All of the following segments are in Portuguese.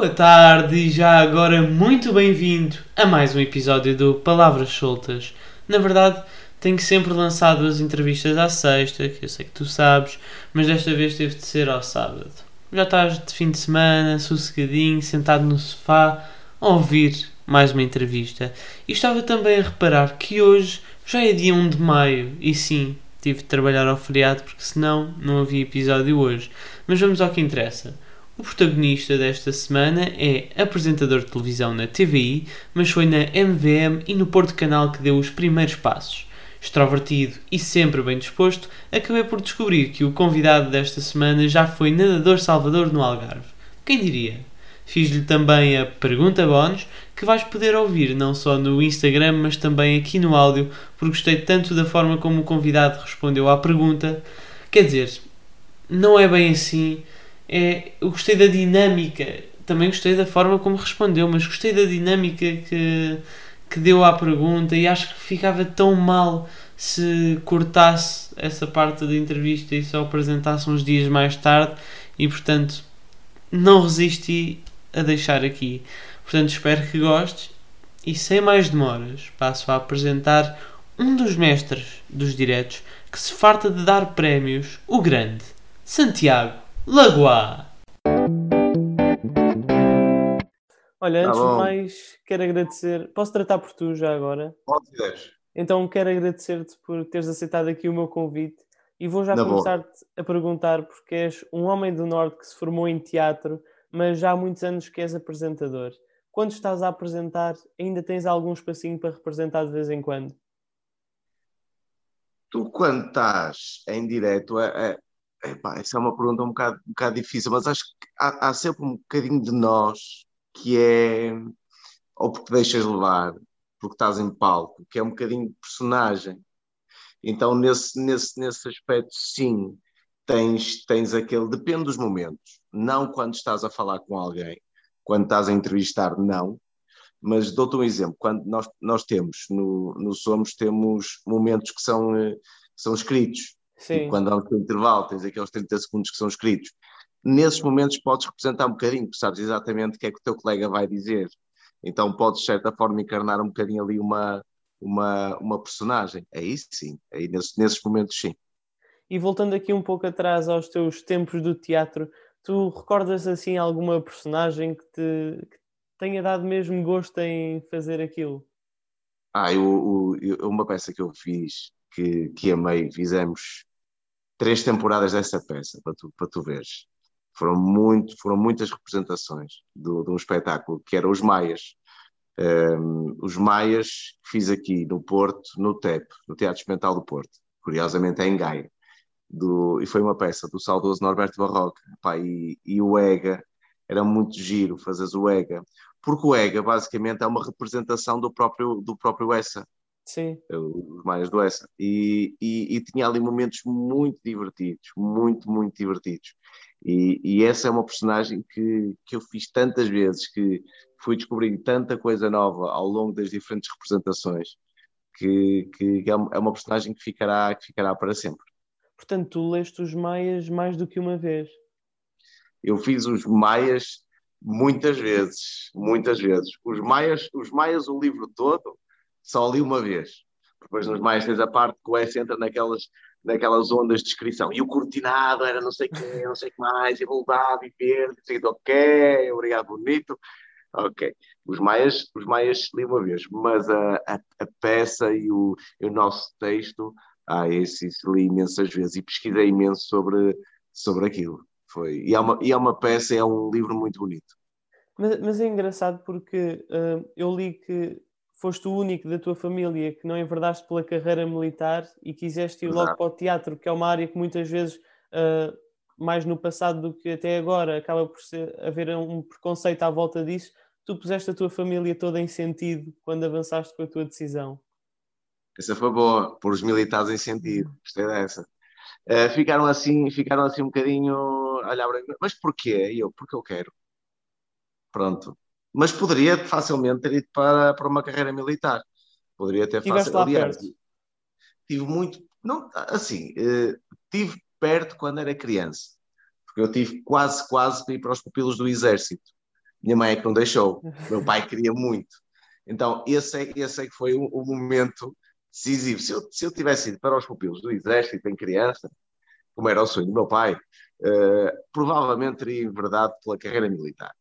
Boa tarde e já agora muito bem-vindo a mais um episódio do Palavras Soltas. Na verdade, tenho sempre lançado as entrevistas à sexta, que eu sei que tu sabes, mas desta vez teve de ser ao sábado. Já estás de fim de semana, sossegadinho, sentado no sofá, a ouvir mais uma entrevista. E estava também a reparar que hoje já é dia 1 de maio, e sim, tive de trabalhar ao feriado porque senão não havia episódio hoje. Mas vamos ao que interessa. O protagonista desta semana é apresentador de televisão na TVI, mas foi na MVM e no Porto Canal que deu os primeiros passos. Extrovertido e sempre bem disposto, acabei por descobrir que o convidado desta semana já foi nadador Salvador no Algarve. Quem diria? Fiz-lhe também a pergunta bónus que vais poder ouvir não só no Instagram, mas também aqui no áudio, porque gostei tanto da forma como o convidado respondeu à pergunta. Quer dizer, não é bem assim é, eu gostei da dinâmica, também gostei da forma como respondeu, mas gostei da dinâmica que, que deu à pergunta e acho que ficava tão mal se cortasse essa parte da entrevista e só apresentasse uns dias mais tarde e portanto não resisti a deixar aqui. Portanto, espero que gostes e sem mais demoras passo a apresentar um dos mestres dos diretos que se farta de dar prémios, o grande Santiago Lagoa. Olha, antes tá de mais, quero agradecer. Posso tratar por tu já agora? Pode Então, quero agradecer-te por teres aceitado aqui o meu convite e vou já começar-te a perguntar, porque és um homem do Norte que se formou em teatro, mas já há muitos anos que és apresentador. Quando estás a apresentar, ainda tens algum espacinho para representar de vez em quando? Tu, quando estás em direto, é, é Epá, essa é uma pergunta um bocado, um bocado difícil, mas acho que há, há, sempre um bocadinho de nós que é ou porque deixas levar, porque estás em palco, que é um bocadinho de personagem. Então, nesse, nesse, nesse aspecto, sim, tens, tens aquele. Depende dos momentos. Não quando estás a falar com alguém, quando estás a entrevistar, não. Mas dou-te um exemplo. Quando nós, nós temos no, no Somos, temos momentos que são, eh, que são escritos Sim. quando há um intervalo, tens aqueles 30 segundos que são escritos. Nesses momentos podes representar um bocadinho, porque sabes exatamente o que é que o teu colega vai dizer. Então podes, de certa forma, encarnar um bocadinho ali uma, uma, uma personagem. Isso sim, aí nesses, nesses momentos sim. E voltando aqui um pouco atrás aos teus tempos do teatro, tu recordas assim alguma personagem que te que tenha dado mesmo gosto em fazer aquilo? Ah, eu, eu, uma peça que eu fiz, que, que amei, fizemos três temporadas dessa peça, para tu, para tu veres. Foram, muito, foram muitas representações do, de um espetáculo que era Os Maias. Um, os Maias fiz aqui no Porto, no TEP, no Teatro Experimental do Porto, curiosamente é em Gaia. Do, e foi uma peça do saudoso Norberto Barroca. Pá, e, e o EGA, era muito giro fazer o EGA, porque o EGA basicamente é uma representação do próprio, do próprio Essa. Sim. Os Maias do Essa. E, e, e, tinha ali momentos muito divertidos, muito, muito divertidos. E, e, essa é uma personagem que, que eu fiz tantas vezes, que fui descobrindo tanta coisa nova ao longo das diferentes representações, que, que é, é uma personagem que ficará, que ficará para sempre. Portanto, tu leste os Maias mais do que uma vez? Eu fiz os Maias muitas vezes, muitas vezes. Os Maias, os Maias o livro todo, só li uma vez. Depois nos mais tens a parte que o S entra naquelas, naquelas ondas de descrição. E o cortinado era não sei o quê, não sei o que mais, e voltava e verde, e sei ok, obrigado, bonito. Ok. Os maias, os maias li uma vez, mas a, a, a peça e o, e o nosso texto, ah, esse, esse li imensas vezes e pesquisei imenso sobre, sobre aquilo. Foi, e, é uma, e é uma peça, é um livro muito bonito. Mas, mas é engraçado porque uh, eu li que foste o único da tua família que não enverdaste pela carreira militar e quiseste ir Exato. logo para o teatro, que é uma área que muitas vezes, uh, mais no passado do que até agora, acaba por ser, haver um preconceito à volta disso. Tu puseste a tua família toda em sentido quando avançaste com a tua decisão. Essa foi boa, pôr os militares em sentido, gostei dessa. Uh, ficaram assim, ficaram assim um bocadinho a olhar para mim, mas porquê? E eu, porque eu quero. Pronto, mas poderia facilmente ter ido para, para uma carreira militar. Poderia ter facilmente. Aliás, perto. tive muito. Não, assim, eh, tive perto quando era criança, porque eu tive quase, quase para ir para os pupilos do exército. Minha mãe é que não deixou. Meu pai queria muito. Então, esse é, esse é que foi o, o momento decisivo. Se eu, se eu tivesse ido para os pupilos do Exército em criança, como era o sonho do meu pai, uh, provavelmente teria enverdado pela carreira militar.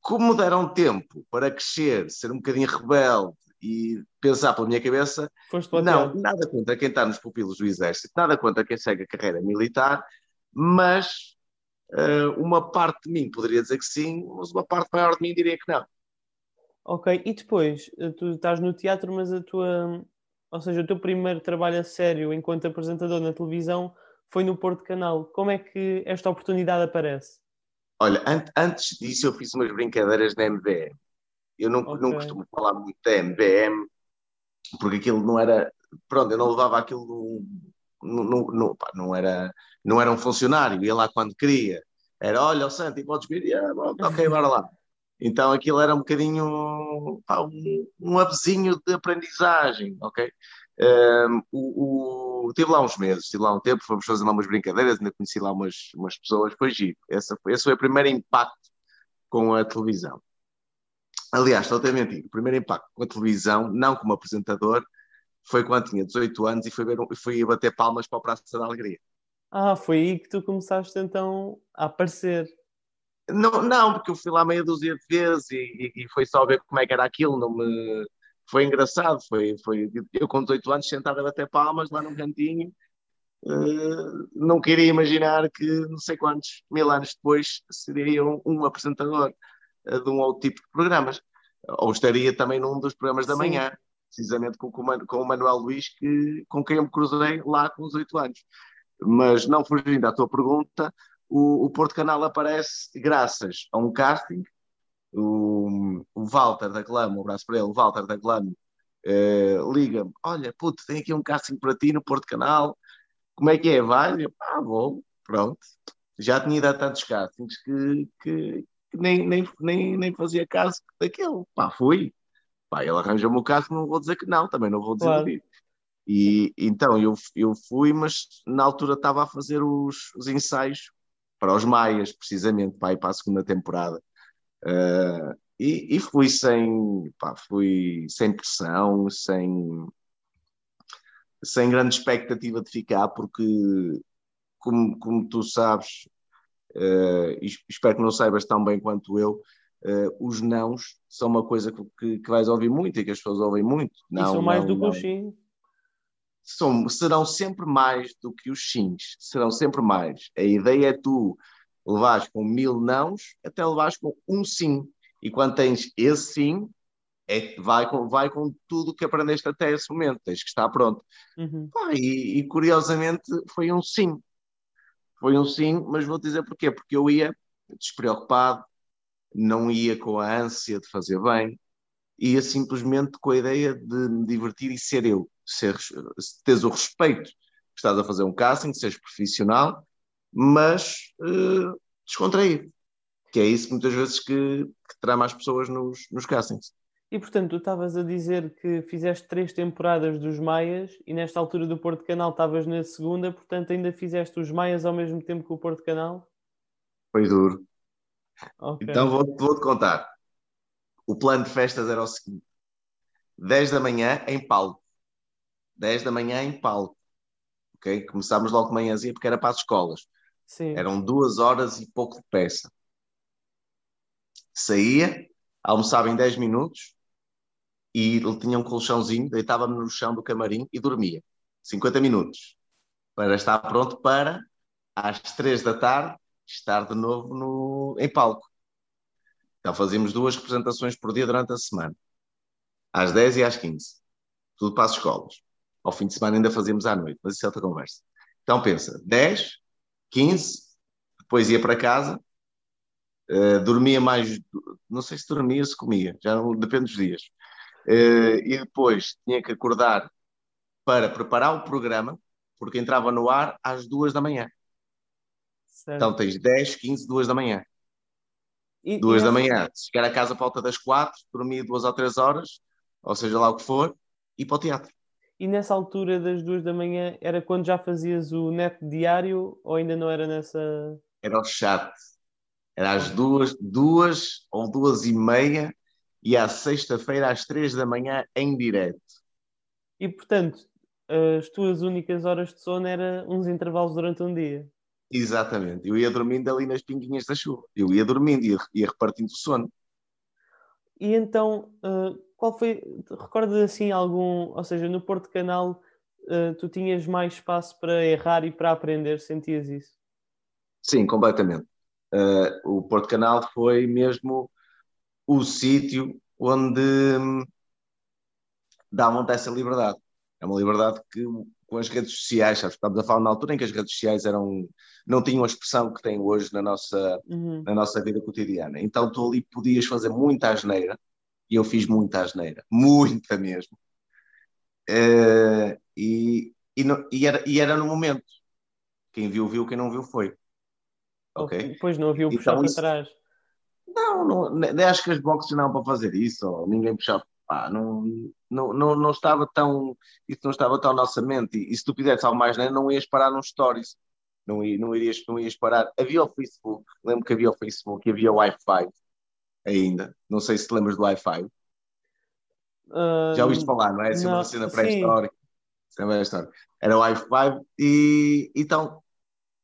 Como deram tempo para crescer, ser um bocadinho rebelde e pensar pela minha cabeça, não, nada contra quem está nos pupilos do Exército, nada contra quem segue a carreira militar, mas uh, uma parte de mim poderia dizer que sim, mas uma parte maior de mim diria que não. Ok, e depois, eh, tu estás no teatro, mas a tua, ou seja, o teu primeiro trabalho a sério enquanto apresentador na televisão foi no Porto Canal. Como é que esta oportunidade aparece? Olha, an antes disso eu fiz umas brincadeiras na MVM. Eu não, okay. não costumo falar muito da MVM, porque aquilo não era. Pronto, eu não levava aquilo. No, no, no, pá, não, era, não era um funcionário, ia lá quando queria. Era, olha, o Santi, podes vir? Ah, ok, bora lá. Então aquilo era um bocadinho pá, um, um de aprendizagem, ok? Um, o, o, tive lá uns meses, tive lá um tempo, fomos fazer lá umas brincadeiras, ainda conheci lá umas, umas pessoas, foi giro. Esse, esse foi o primeiro impacto com a televisão. Aliás, estou até mentir, o primeiro impacto com a televisão, não como apresentador, foi quando tinha 18 anos e fui, ver, fui bater palmas para o Praça da Alegria. Ah, foi aí que tu começaste então a aparecer. Não, não, porque eu fui lá meia dúzia de vezes e, e, e, foi só ver como é que era aquilo, não me... Foi engraçado, foi, foi eu com 18 anos sentado a bater palmas lá num cantinho, uh, não queria imaginar que não sei quantos mil anos depois seria um, um apresentador uh, de um outro tipo de programas, ou estaria também num dos programas da Sim. manhã, precisamente com, com, o Manuel Luís, que, com quem eu me cruzei lá com os 8 anos. Mas não fugindo à tua pergunta, o, o Porto Canal aparece graças a um casting. O, o Walter da Glam, um abraço para ele, o Walter da Glam, eh, liga-me: Olha, puto, tem aqui um casting para ti no Porto Canal. Como é que é? Vai? Eu, ah, vou, pronto. Já tinha ido a tantos castings que, que, que nem, nem, nem, nem fazia caso daquele. Pá, fui. Pá, ele arranjou-me o casting, não vou dizer que não, também não vou dizer claro. E então eu, eu fui, mas na altura estava a fazer os, os ensaios para os Maias, precisamente, para ir para a segunda temporada. Uh, e, e, fui sem, pá, fui sem pressão, sem, sem grande expectativa de ficar, porque, como, como tu sabes, uh, e espero que não saibas tão bem quanto eu, uh, os nãos são uma coisa que, que, vais ouvir muito e que as pessoas ouvem muito. Não, e são mais não, do que os sim são, serão sempre mais do que os sims, serão sempre mais. A ideia é tu levares com mil nãos até levares com um sim. E quando tens esse sim, é, vai, com, vai com tudo que aprendeste até esse momento, tens que estar pronto. Uhum. Pá, e, e, curiosamente foi um sim. Foi um sim, mas vou dizer porquê. Porque eu ia despreocupado, não ia com a ânsia de fazer bem, ia simplesmente com a ideia de me divertir e ser eu ser, teres o respeito que estás a fazer um casting, seres profissional, mas uh, descontraído. Que é isso muitas vezes que, que trama as pessoas nos, nos castings. E portanto, tu estavas a dizer que fizeste três temporadas dos Maias e nesta altura do Porto Canal estavas na segunda, portanto ainda fizeste os Maias ao mesmo tempo que o Porto Canal? Foi duro. Okay. Então vou-te vou contar. O plano de festas era o seguinte: 10 da manhã em palco. 10 da manhã em palco. Okay? Começámos logo de manhãzinha porque era para as escolas. Sim. Eram duas horas e pouco de peça. Saía, almoçava em 10 minutos e ele tinha um colchãozinho, deitava-me no chão do camarim e dormia. 50 minutos. Para estar pronto para, às 3 da tarde, estar de novo no, em palco. Então fazíamos duas representações por dia durante a semana. Às 10 e às 15. Tudo para as escolas. Ao fim de semana ainda fazíamos à noite, mas isso é outra conversa. Então pensa, 10, 15, depois ia para casa, uh, dormia mais, não sei se dormia ou se comia, já não, depende dos dias. Uh, e depois tinha que acordar para preparar o programa, porque entrava no ar às duas da manhã. Certo. Então tens 10, 15, 2 da manhã. E, duas e da manhã, chegar a casa a volta das quatro, dormir duas ou três horas, ou seja lá o que for, e para o teatro. E nessa altura das duas da manhã era quando já fazias o net diário ou ainda não era nessa. Era o chat. Era às duas, duas ou duas e meia e à sexta-feira às três da manhã em direto. E portanto, as tuas únicas horas de sono eram uns intervalos durante um dia. Exatamente. Eu ia dormindo ali nas pinguinhas da chuva. Eu ia dormindo, ia, ia repartindo o sono. E então, uh, qual foi, recordas assim algum, ou seja, no Porto Canal, uh, tu tinhas mais espaço para errar e para aprender, sentias isso? Sim, completamente. Uh, o Porto Canal foi mesmo o sítio onde hum, davam-te essa liberdade. É uma liberdade que com as redes sociais, sabes, estamos a falar na altura em que as redes sociais eram, não tinham a expressão que têm hoje na nossa, uhum. na nossa vida cotidiana. Então tu ali podias fazer muita asneira, e eu fiz muita asneira, muita mesmo. Uh, e, e, e, era, e era no momento. Quem viu, viu, quem não viu, foi. Ok? Depois não viu puxar então, para trás. Não, não, acho que as boxes não para fazer isso, ou ninguém puxava. Pá, não, não, não, não estava tão. Isso não estava tão na nossa mente. E, e se tu fizesse algo mais, né, não ias parar nos stories. Não, não, irias, não ias parar. Havia o Facebook, lembro que havia o Facebook e havia o Wi-Fi ainda. Não sei se te lembras do Wi-Fi. Uh, Já ouviste falar, não é? Assim, uma cena pré-histórica. Era o Wi-Fi e então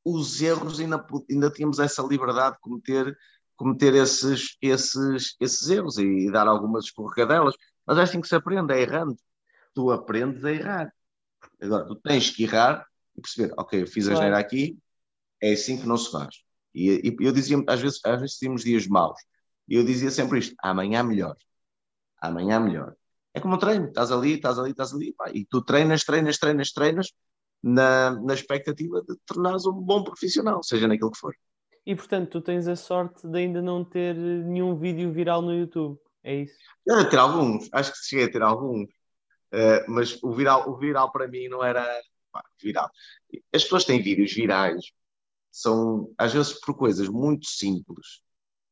os erros ainda, ainda tínhamos essa liberdade de cometer cometer esses, esses, esses erros e, dar algumas escorregadelas. Mas é assim que se aprende, é errando. Tu aprendes a errar. Agora, tu tens que errar e perceber, ok, eu fiz a geneira aqui, é assim que não se faz. E, e, eu dizia, às vezes, às vezes tínhamos dias maus, e eu dizia sempre isto, amanhã melhor. Amanhã melhor. É como um treino, estás ali, estás ali, estás ali, pá, e tu treinas, treinas, treinas, treinas, na, na expectativa de tornares um bom profissional, seja naquilo que for. E portanto, tu tens a sorte de ainda não ter nenhum vídeo viral no YouTube, é isso? Eu ter alguns, acho que cheguei a ter alguns, uh, mas o viral, o viral para mim não era pá, viral. As pessoas têm vídeos virais, são às vezes por coisas muito simples.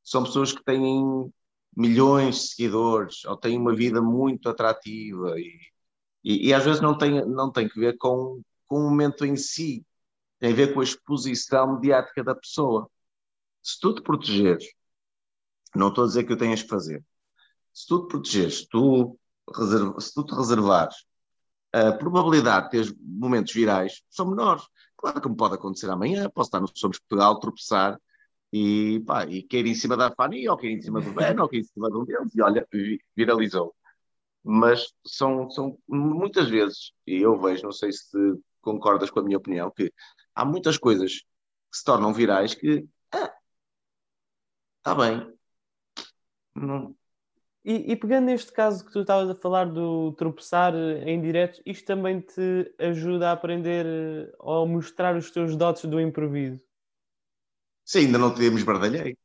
São pessoas que têm milhões de seguidores ou têm uma vida muito atrativa e, e, e às vezes não tem, não tem que ver com, com o momento em si, tem a ver com a exposição mediática da pessoa. Se tu te protegeres, não estou a dizer que o tenhas que fazer, se tu te protegeres, tu reserva, se tu te reservares, a probabilidade de teres momentos virais são menores. Claro que me pode acontecer amanhã, posso estar no Somos Portugal, tropeçar e, pá, e cair em cima da Fanny, ou cair em cima do Ben, ou cair em cima de um deles, e olha, viralizou. Mas são, são muitas vezes, e eu vejo, não sei se concordas com a minha opinião, que há muitas coisas que se tornam virais que ah, está bem. Não... E, e, pegando neste caso que tu estavas a falar do tropeçar em direto, isto também te ajuda a aprender ou mostrar os teus dotes do improviso? Sim, ainda não te esbardalhei.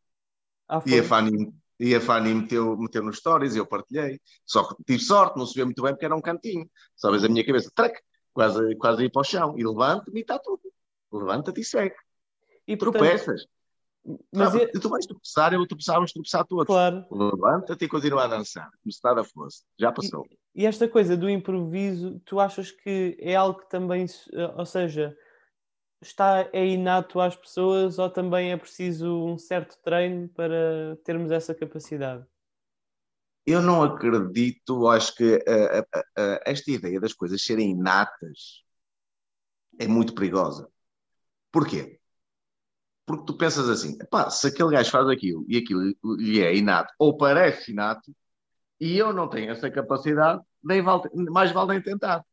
Ah, e a Fanny, e a Fanny meteu, meteu nos stories e eu partilhei. Só que tive sorte, não se vê muito bem porque era um cantinho. Só vês a minha cabeça, trac, quase, quase ir para o chão. E levanto-me e está tudo. Levanta-te e segue. E tropeças. Mas ah, é... Tu vais tropeçar, eu tropeçar, vamos tropeçar todos. Claro. Levanta-te e continua a dançar, como se nada fosse. Já passou. E, e, esta coisa do improviso, tu achas que é algo que também, ou seja, está é inato às pessoas ou também é preciso um certo treino para termos essa capacidade? Eu não acredito, acho que uh, uh, uh, esta ideia das coisas serem inatas é muito perigosa. Porquê? Porque tu pensas assim, se aquele gajo faz aquilo e aquilo lhe é inato, ou parece inato, e eu não tenho essa capacidade, nem vale, mais vale nem tentar.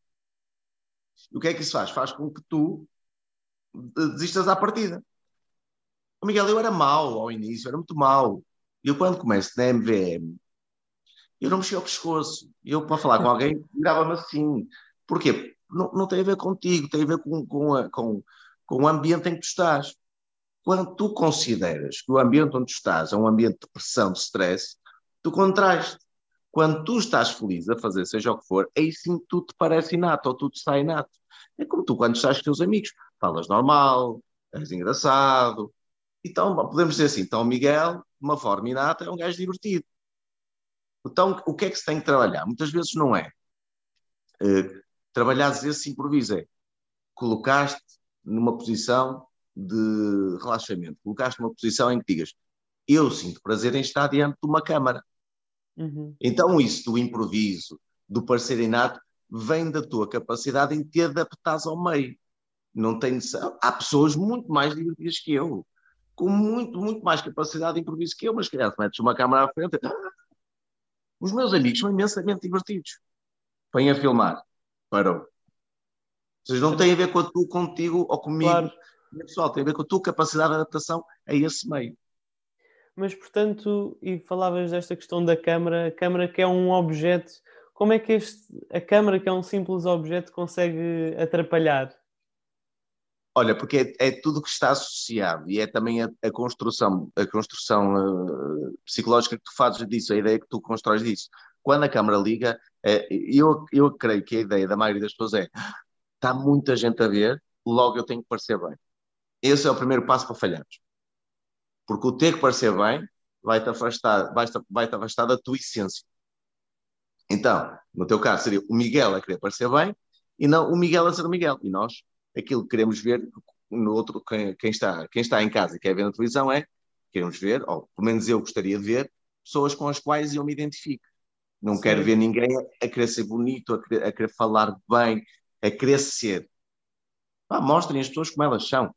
O que é que isso faz? Faz com que tu desistas à partida. O Miguel, eu era mau ao início, era muito mau. Eu, quando começo na MVM, eu não mexia o pescoço. Eu, para falar com alguém, virava-me assim. Porquê? Não, não tem a ver contigo, tem a ver com, com, a, com, com o ambiente em que tu estás. Quando tu consideras que o ambiente onde tu estás é um ambiente de pressão, de stress, tu contraste. Quando tu estás feliz a fazer seja o que for, aí sim tudo te parece inato ou tudo está inato. É como tu quando estás com teus amigos, falas normal, és engraçado. Então, podemos dizer assim, então Miguel, de uma forma inata, é um gajo divertido. Então, o que é que se tem que trabalhar? Muitas vezes não é uh, trabalhares esse improviso, é colocaste numa posição de relaxamento, colocaste numa posição em que digas Eu sinto prazer em estar diante de uma câmara. Uhum. Então, isso do improviso, do parecer inato, vem da tua capacidade em te adaptares ao meio. Não tem Há pessoas muito mais divertidas que eu, com muito, muito mais capacidade de improviso que eu, mas calhar se metes uma câmara à frente. Os meus amigos são imensamente divertidos. Põem a filmar. Parou. Ou seja, não tem a ver com a tu, contigo ou comigo. Claro. Pessoal, tem a ver com a tua capacidade de adaptação a esse meio. Mas, portanto, e falavas desta questão da câmara, a câmara que é um objeto, como é que este, a câmara que é um simples objeto consegue atrapalhar? Olha, porque é, é tudo que está associado e é também a, a construção, a construção uh, psicológica que tu fazes disso, a ideia que tu constróis disso. Quando a câmara liga, uh, eu, eu creio que a ideia da maioria das pessoas é está muita gente a ver, logo eu tenho que parecer bem. Esse é o primeiro passo para falharmos. Porque o ter que parecer bem vai-te afastar, vai -te, vai -te afastar da tua essência. Então, no teu caso, seria o Miguel a querer parecer bem e não o Miguel a ser o Miguel. E nós, aquilo que queremos ver no outro, quem, quem, está, quem está em casa e quer ver na televisão é, queremos ver, ou pelo menos eu gostaria de ver, pessoas com as quais eu me identifico. Não Sim. quero ver ninguém a, querer ser bonito, a querer, a querer, falar bem, a querer ser. Pá, mostrem as pessoas como elas são.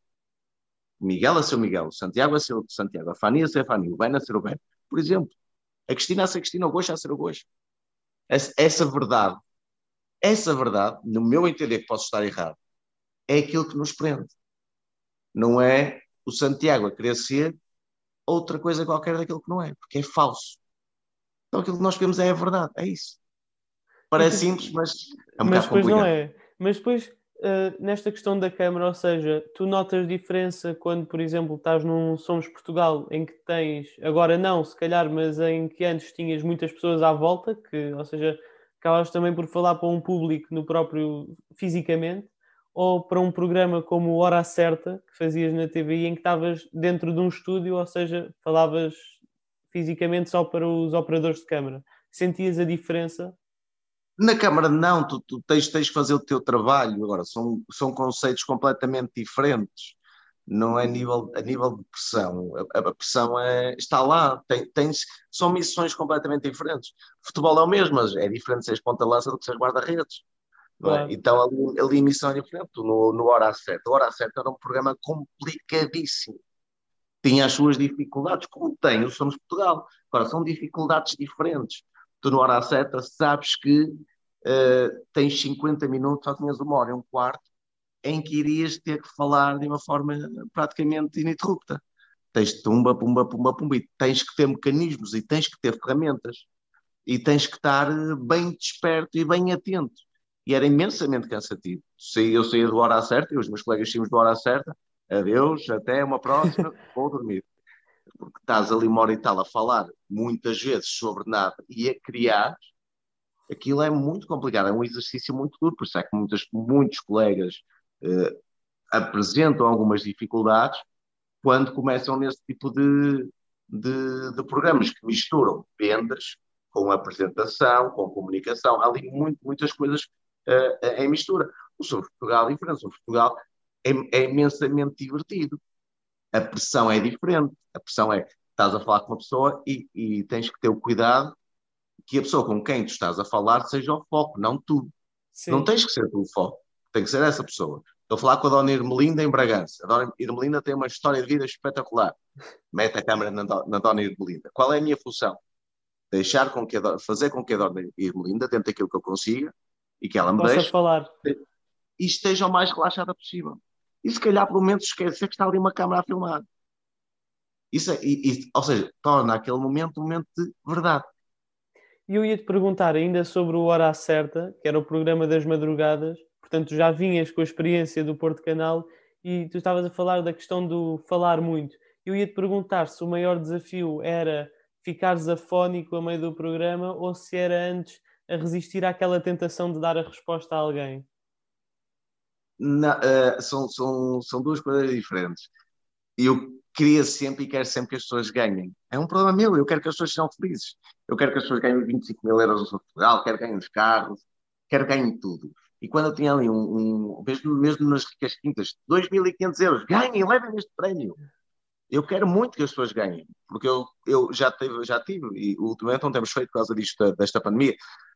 Miguel a ser o Miguel, Santiago a ser o Santiago, a Fania a ser Fania, o Ben a ser o Ben. Por exemplo, a Cristina a ser a Cristina, o Gosto a ser o Gosto. Essa, essa verdade, essa verdade, no meu entender, que posso estar errado, é aquilo que nos prende. Não é o Santiago a querer ser outra coisa qualquer daquilo que não é, porque é falso. Então aquilo que nós queremos é a verdade, é isso. Parece simples, mas é um mas depois complicado. não é. Mas depois uh, nesta questão da câmara, ou seja, tu notas diferença quando, por exemplo, estás num Somos Portugal, em que tens, agora não, se calhar, mas em que antes tinhas muitas pessoas à volta, que, ou seja, acabas também por falar para um público no próprio fisicamente, ou para um programa como Hora Certa, que fazias na TV, em que estavas dentro de um estúdio, ou seja, falavas fisicamente só para os operadores de câmara. Sentias a diferença na Câmara não, tu, tu tens, tens que fazer o teu trabalho. Agora, são, são conceitos completamente diferentes. Não é nível, a nível de pressão. A, a pressão é, está lá. Tem, tens, são missões completamente diferentes. Futebol é o mesmo, mas é diferente seres ponta-lança do que seres guarda-redes. É? Então ali, ali missão é diferente. No, no Hora Certa. O Hora Certa era um programa complicadíssimo. Tinha as suas dificuldades, como tem o Somos Portugal. Agora, são dificuldades diferentes tu no hora certa sabes que uh, tens 50 minutos, só tinhas uma hora e um quarto, em que irias ter que falar de uma forma praticamente ininterrupta. Tens tumba, pumba, pumba, pumba, e tens que ter mecanismos e tens que ter ferramentas e tens que estar eh, bem desperto e bem atento. E era imensamente cansativo. Eu saía do hora certa e os meus colegas saímos do hora certa. Adeus, até uma próxima, vou dormir porque estás ali uma hora e tal a falar muitas vezes sobre nada e a criar, aquilo é muito complicado, é um exercício muito duro, por isso é que muitas, muitos colegas eh, apresentam algumas dificuldades quando começam nesse tipo de, de, de, programas que misturam vendas com apresentação, com comunicação, há ali muito, muitas coisas uh, em mistura. O Sobre Portugal é diferente, o Portugal é, é imensamente divertido a pressão é diferente. A pressão é, estás a falar com uma pessoa e, e tens que ter o cuidado que a pessoa com quem tu estás a falar seja o foco, não tu. Sim. Não tens que ser tu o foco, tem que ser essa pessoa. Estou a falar com a Dona Irmelinda em Bragança. A Dona Irmelinda tem uma história de vida espetacular. Mete a câmera na, na Dona Irmelinda. Qual é a minha função? Deixar com que a, fazer com que a Dona Irmelinda, dentro daquilo que eu consiga, e que ela me deixe, falar. e esteja o mais relaxada possível e se calhar por momentos esquecer que está ali uma câmara a filmar. Isso é, ou seja, torna aquele momento um momento de verdade. E eu ia te perguntar ainda sobre o Hora Certa, que era o programa das madrugadas, portanto já vinhas com a experiência do Porto Canal e tu estavas a falar da questão do falar muito. Eu ia te perguntar se o maior desafio era ficares afónico a meio do programa ou se era antes a resistir àquela tentação de dar a resposta a alguém uh, são, são, são duas coisas diferentes. Eu queria sempre e quero sempre que as pessoas ganhem. É um problema meu, eu quero que as pessoas sejam felizes. Eu quero que as pessoas ganhem 25 mil euros no Portugal, quero que ganhem os carros, quero que ganhem tudo. E quando eu tinha ali um, um mesmo, mesmo nas ricas quintas, 2.500 euros, ganhem, levem este prémio. Eu quero muito que as pessoas ganhem, porque eu, eu já, tive, já tive, e ultimamente não temos feito por causa disto, desta pandemia,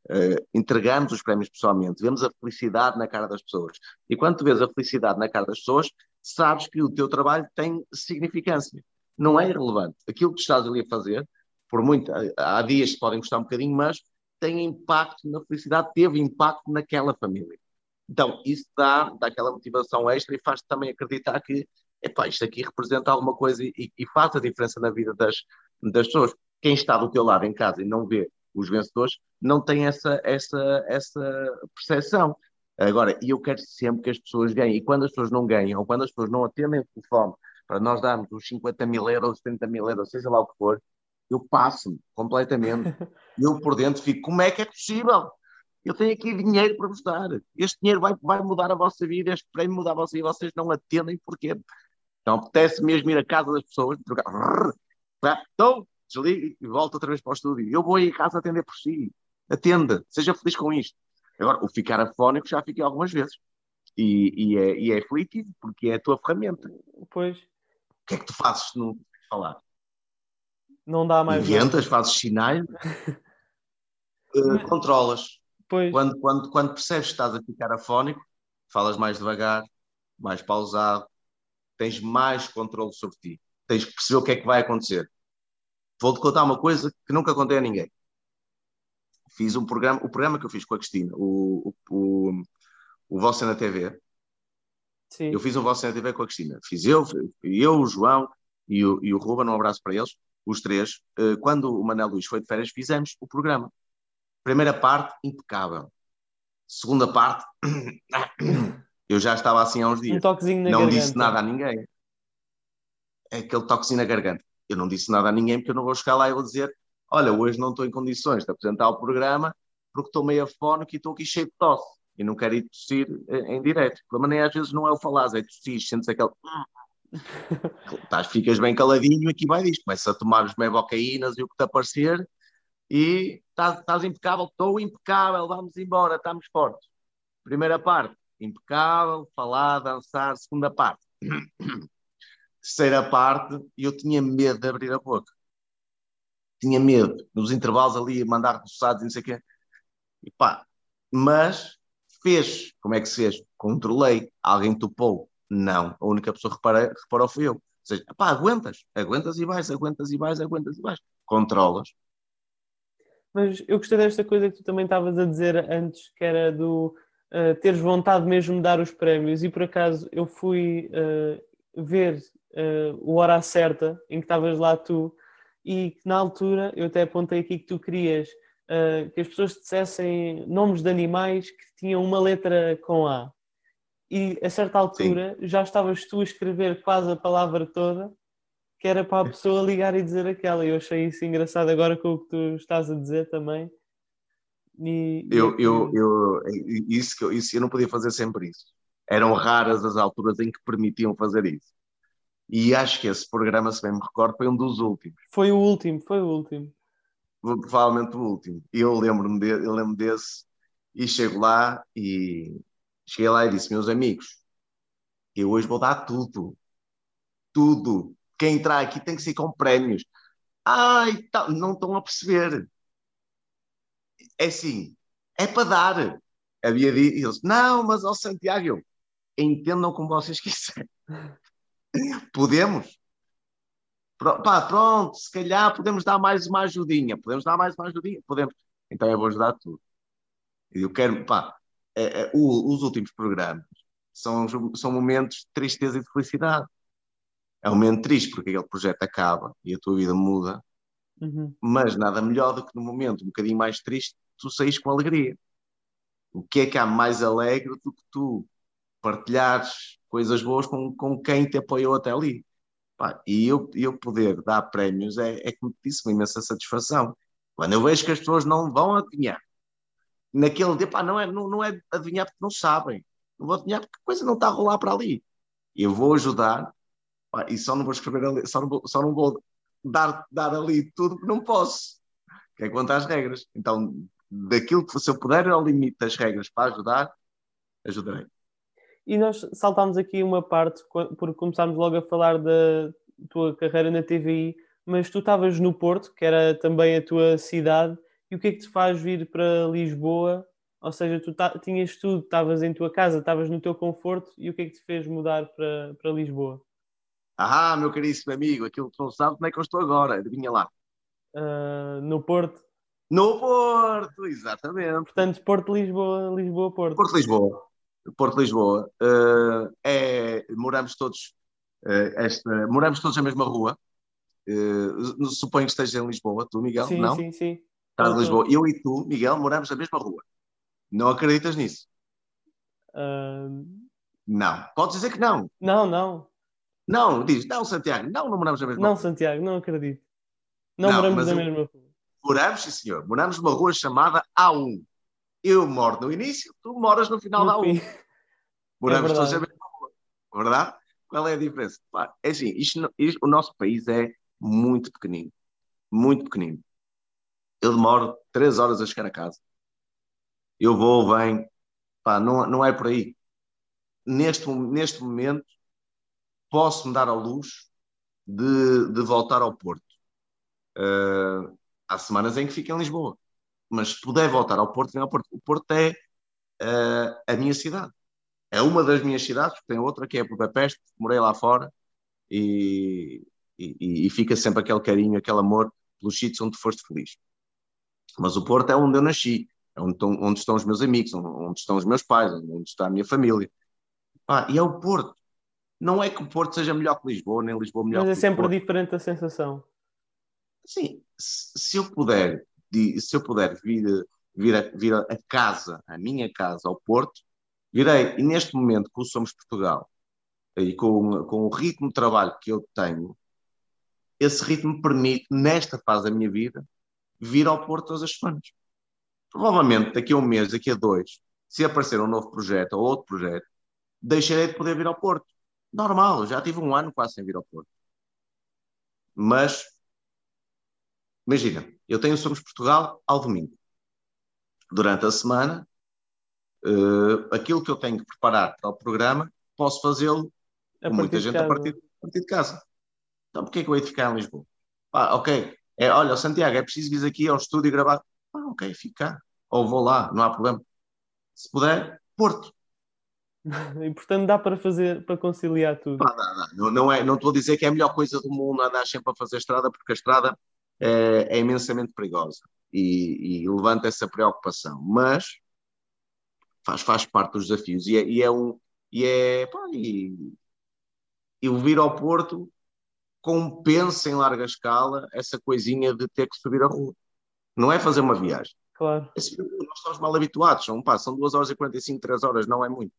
uh, entregamos os prémios pessoalmente, vemos a felicidade na cara das pessoas. E quando tu vês a felicidade na cara das pessoas, sabes que o teu trabalho tem significância. Não é irrelevante. Aquilo que estás ali a fazer, por muito, há dias que podem gostar um bocadinho, mas tem impacto na felicidade, teve impacto naquela família. Então, isso dá, dá aquela motivação extra e faz também acreditar que epá, isto aqui representa alguma coisa e, e, faz a diferença na vida das, das pessoas. Quem está do teu lado em casa e não vê os vencedores não tem essa, essa, essa percepção. Agora, e eu quero sempre que as pessoas ganhem. E quando as pessoas não ganham, ou quando as pessoas não atendem o telefone para nós darmos os 50 mil euros, 70 mil euros, seja lá o que for, eu passo-me completamente. eu por dentro fico, como é que é possível? Eu tenho aqui dinheiro para vos dar. Este dinheiro vai, vai mudar a vossa vida, este prémio mudar a vossa vida, vocês não atendem, porquê? Então apetece mesmo ir à casa das pessoas, trocar, então, desligue e volta outra vez para o estúdio. Eu vou aí em casa atender por si. Atenda, seja feliz com isto. Agora, o ficar afónico já fiquei algumas vezes. E, e, é, e é aflitivo, porque é a tua ferramenta. Pois. O que é que tu fazes se não falar? Não dá mais. Inventas, fazes sinais, uh, controlas. Pois. Quando, quando, quando percebes que estás a ficar afónico, falas mais devagar, mais pausado, tens mais controle sobre ti. Tens que perceber o que é que vai acontecer. Vou-te contar uma coisa que nunca contei a ninguém. Fiz um programa, o programa que eu fiz com a Cristina, o, o, o, o Você na TV. Sim. Eu fiz um Você na TV com a Cristina. Fiz eu, eu o João e o, e o Ruben, um abraço para eles, os três. Eh, quando o Manel Luís foi de férias, fizemos o programa. Primeira parte, impecável. Segunda parte, Eu já estava assim há uns dias. Um toquezinho na não garganta. disse nada a ninguém. É aquele toquezinho na garganta. Eu não disse nada a ninguém porque eu não vou chegar lá e vou dizer: Olha, hoje não estou em condições de apresentar o programa porque estou meio afónico e estou aqui cheio de tosse. E não quero ir tossir em direto. O problema nem às vezes não é o falar, é tossir, sentes aquele. Tás, ficas bem caladinho aqui vai disto. Começa a tomar os mevocaínas e o que te aparecer e estás, estás impecável, estou impecável, vamos embora, estamos fortes. Primeira parte, impecável, falar, dançar, segunda parte. Terceira parte, eu tinha medo de abrir a boca. Tinha medo, nos intervalos ali, mandar roçados e não sei o quê. E pá, mas fez. Como é que fez? Controlei. Alguém topou? Não. A única pessoa que reparou, reparou foi eu. Ou seja, pá, aguentas, aguentas e vais, aguentas e vais, aguentas e vais. Controlas. Mas eu gostei desta coisa que tu também estavas a dizer antes, que era do uh, teres vontade mesmo de dar os prémios. E por acaso eu fui uh, ver uh, o hora certa em que estavas lá tu, e na altura eu até apontei aqui que tu querias que as pessoas dissessem nomes de animais que tinham uma letra com A. E a certa altura Sim. já estavas tu a escrever quase a palavra toda que era para a pessoa ligar e dizer aquela. Eu achei isso engraçado agora com o que tu estás a dizer também. E, eu, e... eu, eu, isso, que eu, isso eu não podia fazer sempre isso. Eram raras as alturas em que permitiam fazer isso. E acho que esse programa, se bem me recordo, foi um dos últimos. Foi o último, foi o último. Provavelmente o último. Eu lembro-me de, eu lembro desse e chego lá e cheguei lá e disse: Meus amigos, eu hoje vou dar tudo. Tudo. Quem entrar aqui tem que ser com prémios. Ai, tá, não estão a perceber é assim, é para dar. Havia dito, eles, não, mas ao Santiago, eu, entendam como vocês quiserem. Podemos? Pá, pronto, se calhar podemos dar mais uma ajudinha. Podemos dar mais uma ajudinha? Podemos. Então eu vou ajudar tudo. Eu quero, pá, é, é, o, os últimos programas são, são momentos de tristeza e de felicidade. É um momento triste porque aquele projeto acaba e a tua vida muda Uhum. Mas nada melhor do que no momento um bocadinho mais triste, tu saís com alegria. O que é que há mais alegre do que tu partilhares coisas boas com, com quem te apoiou até ali? Pá, e eu, eu poder dar prémios é, é como te disse, uma imensa satisfação. Quando eu vejo que as pessoas não vão adivinhar, naquele dia, pá, não é, não, não é adivinhar porque não sabem, não vou adivinhar porque a coisa não está a rolar para ali. Eu vou ajudar pá, e só não vou escrever ali, só não vou, só não vou dar, dar ali tudo que não posso, que é contra as regras. Então, daquilo que se eu puder ao limite das regras para ajudar, ajudarei. E nós saltámos aqui uma parte, porque começámos logo a falar de, tua carreira na TVI, mas tu estavas no Porto, que era também a tua cidade, e o que é que te faz vir para Lisboa? Ou seja, tu tinhas tudo, estavas em tua casa, estavas no teu conforto, e o que é que te fez mudar para, para Lisboa? Ah, meu caríssimo amigo, aquilo que tu não sabes, como é que eu estou agora? Adivinha lá. Uh, no Porto? No Porto, exatamente. Portanto, Porto-Lisboa, Lisboa-Porto. Porto-Lisboa. Porto-Lisboa. Uh, é, moramos todos uh, esta, moramos todos na mesma rua. Uh, suponho que estejas em Lisboa, tu, Miguel, sim, não? Sim, sim, Estás em Lisboa. Eu e tu, Miguel, moramos na mesma rua. Não acreditas nisso? Não. Podes dizer que não. Não, não. Não, diz, não, Santiago, não, não moramos na mesma não, rua. Não, Santiago, não acredito. Não, não moramos na mesma rua. Moramos, sim, senhor. Moramos numa rua chamada A1. Eu moro no início, tu moras no final no da A1. Moramos é todos na mesma rua. Verdade? Qual é a diferença? Pá, é assim, isto, isto, o nosso país é muito pequenino. Muito pequenino. Eu demoro três horas a chegar a casa. Eu vou, venho. Pá, não, não é por aí. Neste, neste momento, posso-me dar ao luxo de, de voltar ao Porto. Uh, há semanas em que fico em Lisboa. Mas se puder voltar ao Porto, vem ao Porto. O Porto é uh, a minha cidade é uma das minhas cidades, tem outra que é Budapeste, morei lá fora e, e, e, fica sempre aquele carinho, aquele amor pelos sítios onde foste feliz. Mas o Porto é onde eu nasci, é onde estão, onde estão os meus amigos, onde estão os meus pais, onde está a minha família. Ah, e é o Porto. Não é que o Porto seja melhor que Lisboa, nem Lisboa melhor Mas é sempre diferente a sensação. Sim, se eu puder, se eu puder vir, vir, a, vir a casa, a minha casa ao Porto, virei, e neste momento, com o Somos Portugal, e com, com o ritmo de trabalho que eu tenho, esse ritmo permite, nesta fase da minha vida, vir ao Porto todas as semanas. Provavelmente, daqui a um mês, daqui a dois, se aparecer um novo projeto ou outro projeto, deixarei de poder vir ao Porto. Normal, já tive um ano quase sem vir ao Porto. Mas, imagina, eu tenho Somos Portugal ao domingo. Durante a semana, uh, aquilo que eu tenho que preparar para o programa, posso fazê-lo com muita gente a partir, a partir, de casa. Então, porquê é que eu hei de ficar em Lisboa? Ah, ok, é, olha, Santiago, é preciso vir aqui ao estúdio e gravar. Ah, ok, fica Ou vou lá, não há problema. Se puder, Porto. E portanto dá para fazer, para conciliar tudo. Pá, dá, dá. Não, não, é, não estou a dizer que é a melhor coisa do mundo andar sempre a fazer estrada, porque a estrada é, é imensamente perigosa e, e levanta essa preocupação. Mas faz, faz parte dos desafios e é, e é um e é pá, e, e o vir ao Porto compensa em larga escala essa coisinha de ter que subir a rua. Não é fazer uma viagem. Claro. Nós estamos mal habituados, são, pá, são 2 horas e 45, 3 horas, não é muito.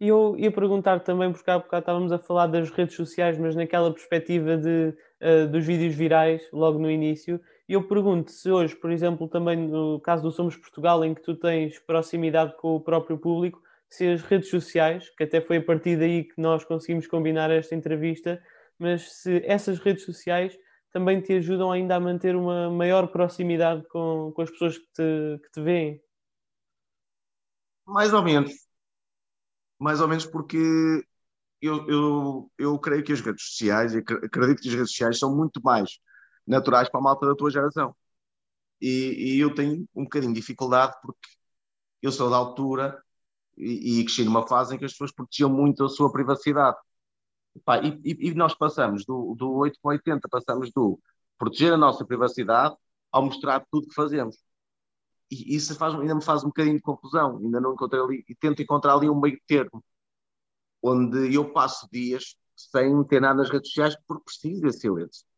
E eu ia perguntar também, porque há bocado estávamos a falar das redes sociais, mas naquela perspectiva de, uh, dos vídeos virais, logo no início, e eu pergunto se hoje, por exemplo, também no caso do Somos Portugal, em que tu tens proximidade com o próprio público, se as redes sociais, que até foi a partir daí que nós conseguimos combinar esta entrevista, mas se essas redes sociais também te ajudam ainda a manter uma maior proximidade com, com as pessoas que te, que te veem? Mais ou menos. Mais ou menos porque eu, eu, eu creio que as redes sociais, acredito que as redes sociais são muito mais naturais para a malta da tua geração. E, e eu tenho um bocadinho de dificuldade porque eu sou da altura e, e cresci numa fase em que as pessoas protegiam muito a sua privacidade. Pá, e, e, nós passamos do, do 8 para 80, passamos do proteger a nossa privacidade ao mostrar tudo que fazemos. E isso faz, ainda me faz um bocadinho de confusão, ainda não encontrei ali, e tento encontrar ali um meio termo, onde eu passo dias sem ter nada nas redes sociais porque preciso desse silêncio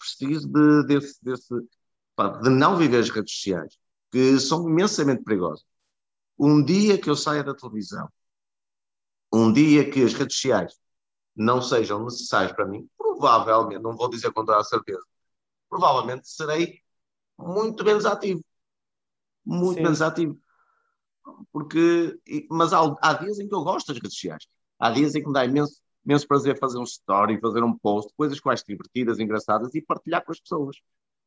preciso de, desse, desse, de não viver as redes sociais, que são imensamente perigosas. Um dia que eu saia da televisão, um dia que as redes sociais não sejam necessárias para mim, provavelmente, não vou dizer com toda a certeza, provavelmente serei muito menos ativo. Muito Sim. menos ativo. Porque, mas há, há dias em que eu gosto das redes sociais. Há dias em que me dá imenso imenso prazer fazer um story, fazer um post, coisas quase divertidas, engraçadas e partilhar com as pessoas.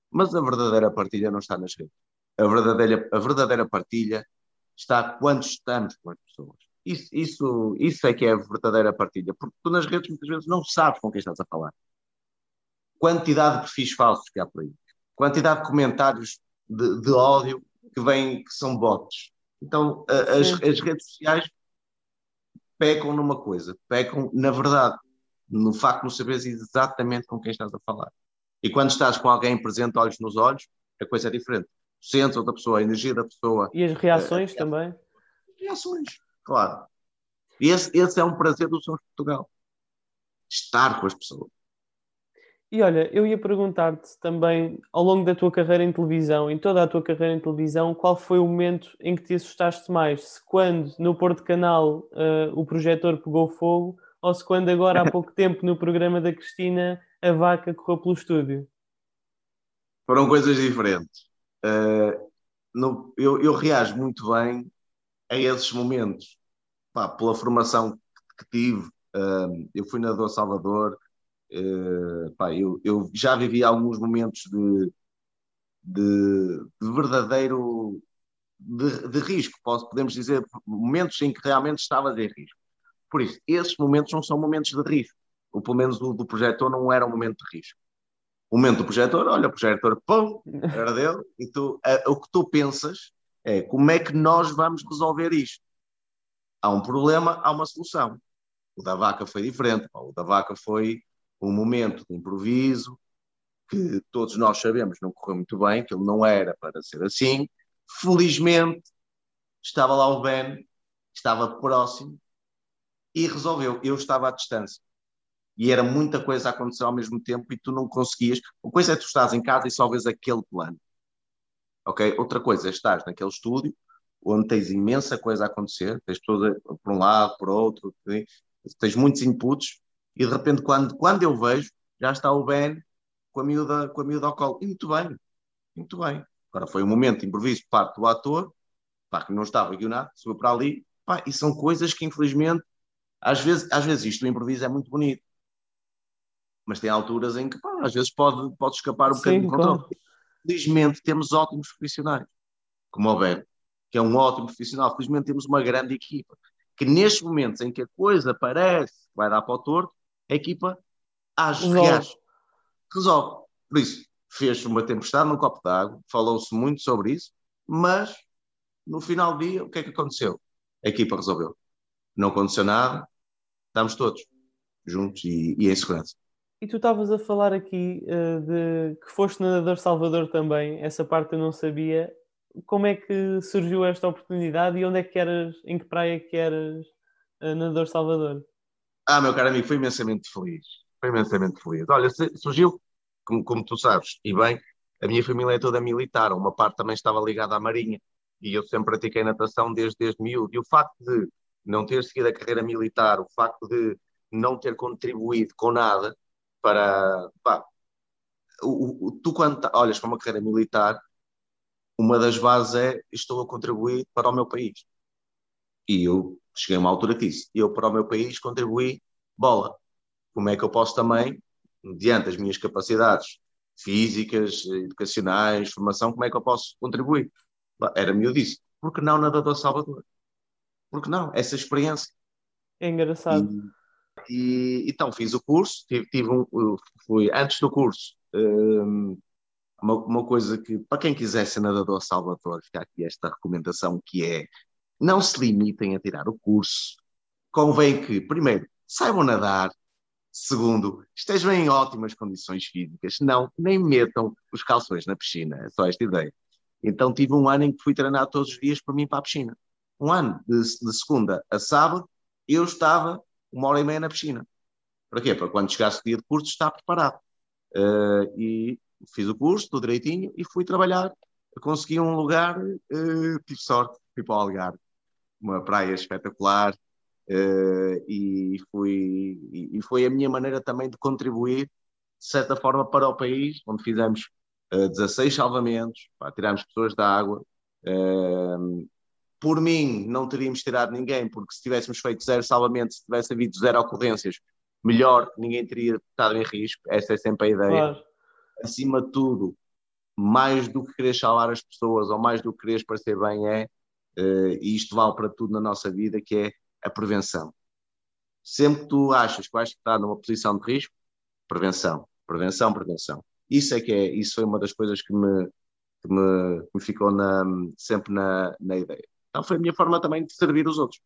Mas a verdadeira partilha não está nas redes. A verdadeira, a verdadeira partilha está quando estamos com as pessoas. Isso, isso, isso é que é a verdadeira partilha, porque tu nas redes muitas vezes não sabes com quem estás a falar. Quantidade de perfis falsos que há por aí, quantidade de comentários de, de ódio que vêm, que são bots. Então, as, as redes sociais pecam numa coisa, pecam na verdade, no facto de não saberes exatamente com quem estás a falar. E quando estás com alguém presente, olhos nos olhos, a coisa é diferente. O centro da pessoa, a energia da pessoa. E as reações a, a, também? Reações, claro. E esse, esse é um prazer do Sons de Portugal. Estar com as pessoas. E olha, eu ia perguntar-te também, ao longo da tua carreira em televisão, em toda a tua carreira em televisão, qual foi o momento em que te assustaste mais? Se quando no Porto Canal uh, o projetor pegou fogo, ou se quando agora há pouco tempo no programa da Cristina a vaca correu pelo estúdio? Foram coisas diferentes. Uh, no, eu, eu reajo muito bem a esses momentos, Pá, pela formação que, tive. Uh, eu fui nadador Salvador, Uh, pá, eu, eu, já vivi alguns momentos de, de, de verdadeiro de, de, risco, posso, podemos dizer, momentos em que realmente estavas em risco. Por isso, esses momentos não são momentos de risco. Ou pelo menos o do projetor não era um momento de risco. O momento do projetor, olha, o projetor, pum, dele, e tu, o que tu pensas é como é que nós vamos resolver isto? Há um problema, há uma solução. O da vaca foi diferente, o da vaca foi um momento de improviso que todos nós sabemos não correu muito bem, que ele não era para ser assim. Felizmente, estava lá o Ben, estava próximo e resolveu. Eu estava à distância. E era muita coisa a acontecer ao mesmo tempo e tu não conseguias. Uma coisa é tu estás em casa e só vês aquele plano. Ok? Outra coisa é estar naquele estúdio onde tens imensa coisa a acontecer, tens toda por um lado, por outro, tens muitos inputs e de repente, quando, quando eu vejo, já está o Ben com a miúda, com a miúda ao colo. E muito bem, muito bem. Agora foi um momento de improviso parte do ator, pá, que não estava nada subiu para ali, pá, e são coisas que infelizmente, às vezes, às vezes isto do improviso é muito bonito, mas tem alturas em que pá, às vezes pode, pode escapar um bocadinho do controle. Felizmente temos ótimos profissionais, como o Ben, que é um ótimo profissional. Felizmente temos uma grande equipa, que nestes momentos em que a coisa parece que vai dar para o torto, a equipa age, resolve. reage, resolve. Por isso, fez uma tempestade num copo d'água, falou-se muito sobre isso, mas no final do dia, o que é que aconteceu? A equipa resolveu. Não aconteceu nada, estamos todos juntos e, e em segurança. E tu estavas a falar aqui uh, de que foste nadador Salvador também, essa parte eu não sabia. Como é que surgiu esta oportunidade e onde é que eras, em que praia que eras uh, nadador Salvador? Ah, meu caro amigo, foi imensamente feliz. Foi imensamente feliz. Olha, surgiu, como, como tu sabes, e bem, a minha família é toda militar, uma parte também estava ligada à Marinha, e eu sempre pratiquei natação desde, desde miúdo. E o facto de não ter seguido a carreira militar, o facto de não ter contribuído com nada para. Pá, o, o, tu, quando olhas para uma carreira militar, uma das bases é estou a contribuir para o meu país. E eu cheguei a uma altura que disse, eu para o meu país contribuí bola. Como é que eu posso também, diante das minhas capacidades físicas, educacionais, formação, como é que eu posso contribuir? Era-me eu disse, por que não nadador Salvador? Por que não? Essa experiência. É engraçado. E, e, então fiz o curso, tive, tive um, fui antes do curso, um, uma, uma, coisa que, para quem quiser ser nadador Salvador, fica aqui esta recomendação que é não se limitem a tirar o curso. Convém que, primeiro, saibam nadar. Segundo, estejam em ótimas condições físicas. Não, nem metam os calções na piscina. É só esta ideia. Então tive um ano em que fui treinar todos os dias para mim para a piscina. Um ano, de, de segunda a sábado, eu estava uma hora e meia na piscina. Para quê? Para quando chegasse o dia de curso estar preparado. Uh, e fiz o curso, tudo direitinho, e fui trabalhar. Consegui um lugar, uh, tive sorte, fui para o Algarve uma praia espetacular uh, e, fui, e, foi a minha maneira também de contribuir, de certa forma, para o país, onde fizemos uh, eh, 16 salvamentos, pá, tiramos pessoas da água. Uh, por mim, não teríamos tirado ninguém, porque se tivéssemos feito zero salvamentos, se tivesse havido zero ocorrências, melhor, ninguém teria estado em risco. Essa é sempre a ideia. Claro. Acima de tudo, mais do que querer salvar as pessoas ou mais do que querer parecer bem, é e isto vale para tudo na nossa vida, que é a prevenção. Sempre que tu achas que vais estar numa posição de risco, prevenção, prevenção, prevenção. Isso é que é, isso foi uma das coisas que me, que me, que me ficou na, sempre na, na ideia. Então foi a minha forma também de servir os outros.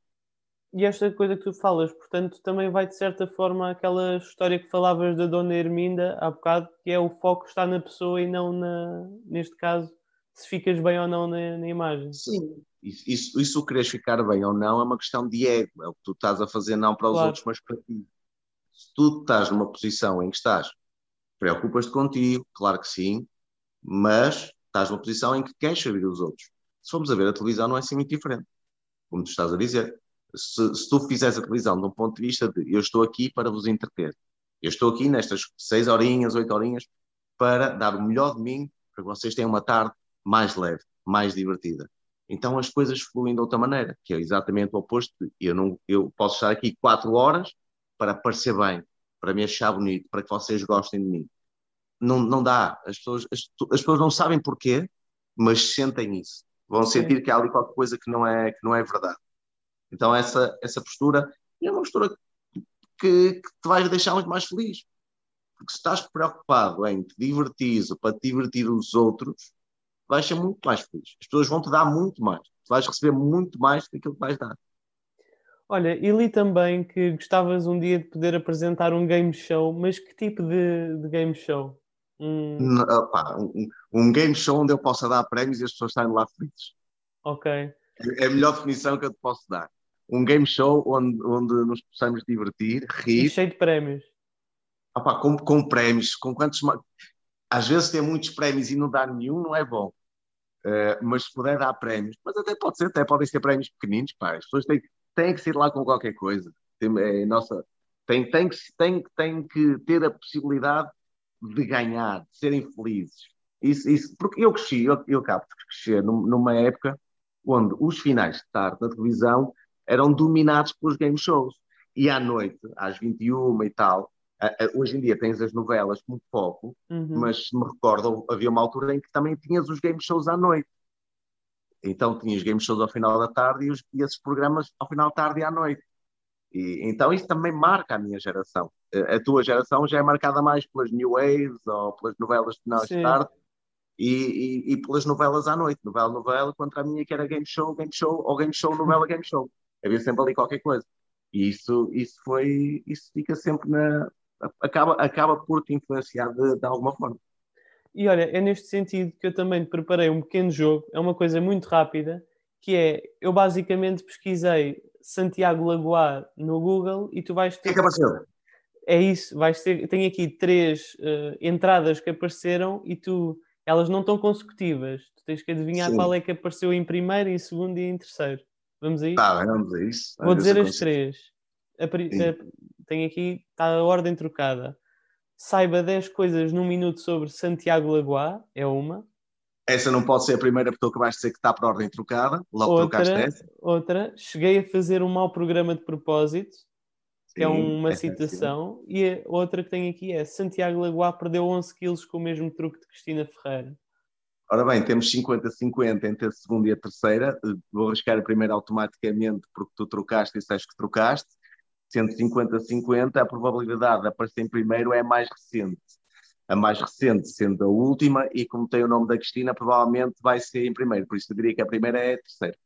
E esta coisa que tu falas, portanto, também vai de certa forma aquela história que falavas da Dona Herminda há bocado, que é o foco está na pessoa e não na, neste caso, se ficas bem ou não na, na imagem. Sim, isso, isso, queres ficar bem ou não é uma questão de ego, é o que tu estás a fazer não para os claro. outros, mas para ti. Se tu estás numa posição em que estás, preocupas-te contigo, claro que sim, mas estás numa posição em que queres servir os outros. Se formos a ver, a televisão não é assim muito diferente, como tu estás a dizer se, se tu fizeres a televisão de um ponto de vista de eu estou aqui para vos entreter, eu estou aqui nestas seis horinhas, oito horinhas, para dar o melhor de mim, para que vocês tenham uma tarde mais leve, mais divertida. Então as coisas fluem de outra maneira, que é exatamente o oposto. Eu, não, eu posso estar aqui quatro horas para parecer bem, para me achar bonito, para que vocês gostem de mim. Não, não dá. As pessoas, as, as pessoas não sabem porquê, mas sentem isso. Vão Sim. sentir que há ali qualquer coisa que não é, que não é verdade. Então, essa, essa postura é uma postura que, que te vai deixar muito mais feliz. Porque se estás preocupado em te divertir ou para te divertir os outros, vais ser muito mais feliz. As pessoas vão te dar muito mais. Tu vais receber muito mais daquilo que vais dar. Olha, e li também que gostavas um dia de poder apresentar um game show, mas que tipo de, de game show? Um... Opa, um, um, game show onde eu possa dar prémios e as pessoas estarem lá felizes. Ok. É a melhor definição que eu te posso dar um game show onde, onde nos possamos divertir, rir. E cheio de prémios. Opa, com, com prémios, com quantos. Às vezes tem muitos prémios e não dá nenhum, não é bom. Uh, mas se puder dar prémios, mas até pode ser, até podem ser prémios pequeninos, pá. As pessoas têm, têm que sair lá com qualquer coisa. Tem, é, nossa, tem, tem, que, tem, tem que ter a possibilidade de ganhar, de serem felizes. Isso, isso, porque eu cresci, eu, eu acabo de crescer numa época onde os finais de tarde da televisão eram dominados pelos game shows. E à noite, às 21 e tal, hoje em dia tens as novelas como foco, uhum. mas se me recordo, havia uma altura em que também tinhas os game shows à noite. Então tinhas game shows ao final da tarde e, os, e esses programas ao final da tarde e à noite. E, então isso também marca a minha geração. A, tua geração já é marcada mais pelas new waves ou pelas novelas de final de tarde e, e, e, pelas novelas à noite. Novela, novela, contra a minha que era game show, game show, ou game show, novela, game show havia sempre ali qualquer coisa. E isso, isso foi, isso fica sempre na. Acaba, acaba por te influenciar de, de alguma forma. E olha, é neste sentido que eu também preparei um pequeno jogo, é uma coisa muito rápida, que é, eu basicamente pesquisei Santiago Lagoa no Google e tu vais ter... O que é que apareceu? É isso, vais ter, tenho aqui três uh, entradas que apareceram e tu, elas não estão consecutivas, tu tens que adivinhar Sim. qual é que apareceu em primeiro, em segundo e em terceiro. Vamos a isso? Tá, vamos a isso. Vou dizer as três. A, a, tem aqui, está a ordem trocada. Saiba 10 coisas num minuto sobre Santiago Lagoa, é uma. Essa não pode ser a primeira, porque tu acabaste de dizer que está por ordem trocada. Logo outra, trocaste essa. Outra, cheguei a fazer um mau programa de propósito, que é uma citação. Sim. E a outra que tem aqui é Santiago Lagoa perdeu 11 quilos com o mesmo truque de Cristina Ferreira. Ora bem, temos 50-50 entre a segunda e a terceira. Vou arriscar a primeira automaticamente porque tu trocaste e disseste que trocaste. Sendo 50-50, a probabilidade de aparecer em primeiro é mais recente. A mais recente sendo a última, e como tem o nome da Cristina, provavelmente vai ser em primeiro. Por isso eu diria que a primeira é a terceira.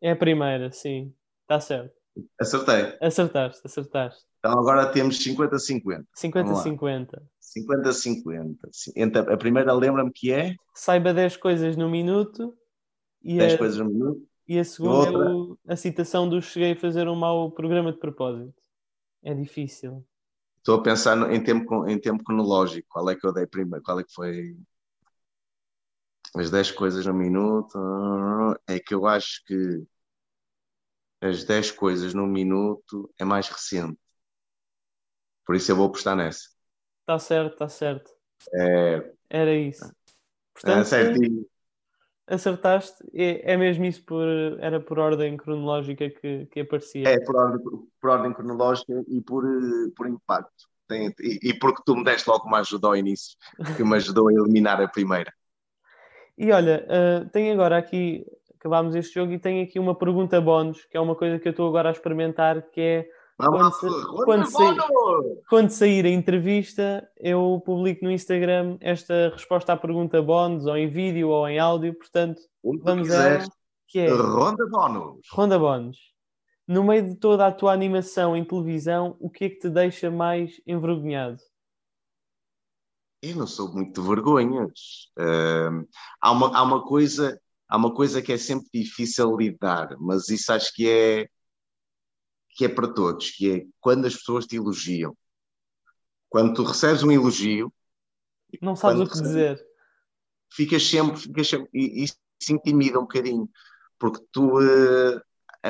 É a primeira, sim. Está certo. Acertei. Acertaste, acertaste. Então agora temos 50-50. 50-50. 50-50. A primeira lembra-me que é? Saiba 10 coisas no minuto. E 10 a, coisas no minuto. E a segunda é o, a citação do cheguei a fazer um mau programa de propósito. É difícil. Estou a pensar em tempo, em tempo cronológico. Qual é que eu dei primeiro? Qual é que foi? As 10 coisas no minuto. É que eu acho que as 10 coisas no minuto é mais recente. Por isso eu vou apostar nessa. Está certo, está certo. É... Era isso. Portanto, é certinho. Acertaste, é, é mesmo isso, por, era por ordem cronológica que, que aparecia. É, por ordem, por ordem cronológica e por, por impacto. Tem, e, e, porque tu me deste logo uma ajuda ao início, que me ajudou a eliminar a primeira. E olha, uh, tenho agora aqui acabámos este jogo e tenho aqui uma pergunta bónus, que é uma coisa que eu estou agora a experimentar, que é quando, quando, sair, quando, sair a entrevista, eu publico no Instagram esta resposta à pergunta bónus, ou em vídeo ou em áudio, portanto, vamos a que é Ronda Bónus. Ronda Bónus. No meio de toda a tua animação em televisão, o que é que te deixa mais envergonhado? Eu não sou muito de vergonhas. Uh, há, uma, há, uma coisa, há uma coisa que é sempre difícil lidar, mas isso acho que é que é para todos, que é quando as pessoas te elogiam. Quando tu recebes um elogio... Não sabes o que recebes, dizer. Ficas sempre... Ficas sempre e isso intimida um bocadinho, porque tu... Uh,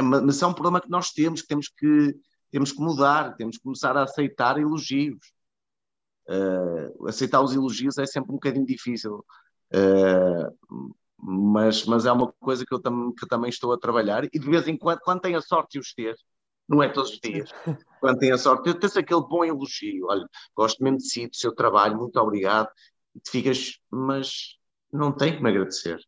mas é um problema que nós temos, que temos que, temos que mudar, temos que começar a aceitar elogios. Uh, aceitar os elogios é sempre um bocadinho difícil. Uh, mas, mas é uma coisa que eu, tam, que eu também estou a trabalhar e de vez em quando, quando tenho a sorte de os ter, não é todos os dias. Quando tem a sorte, tens aquele bom elogio, olha, gosto mesmo de si, do seu trabalho, muito obrigado, e te ficas, mas não tem que me agradecer,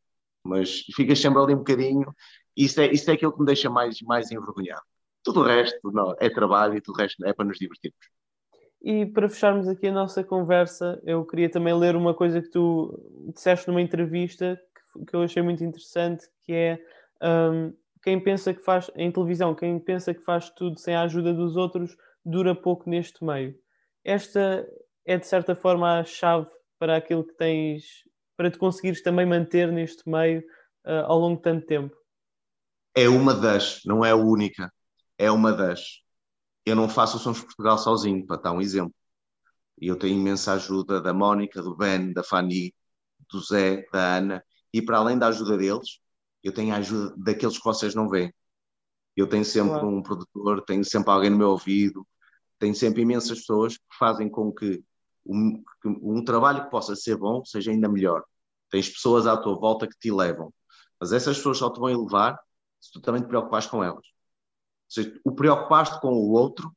mas ficas sempre ali um bocadinho, isso é, isso é aquilo que me deixa mais, mais envergonhado. Tudo o resto não, é trabalho e tudo o resto é para nos divertirmos. E para fecharmos aqui a nossa conversa, eu queria também ler uma coisa que tu disseste numa entrevista que, que eu achei muito interessante, que é um, quem pensa que faz em televisão, quem pensa que faz tudo sem a ajuda dos outros, dura pouco neste meio. Esta é de certa forma a chave para aquilo que tens, para te conseguires também manter neste meio uh, ao longo de tanto tempo. É uma das, não é a única, é uma das. Eu não faço o Sons Portugal sozinho, para dar um exemplo. Eu tenho imensa ajuda da Mónica, do Ben, da Fanny, do Zé, da Ana, e para além da ajuda deles, eu tenho a ajuda daqueles que vocês não veem. Eu tenho sempre claro. um produtor, tenho sempre alguém no meu ouvido, tenho sempre imensas pessoas que fazem com que um, que um trabalho que possa ser bom seja ainda melhor. Tens pessoas à tua volta que te levam, mas essas pessoas só te vão elevar se tu também te preocupares com elas. Ou seja, o preocupaste com o outro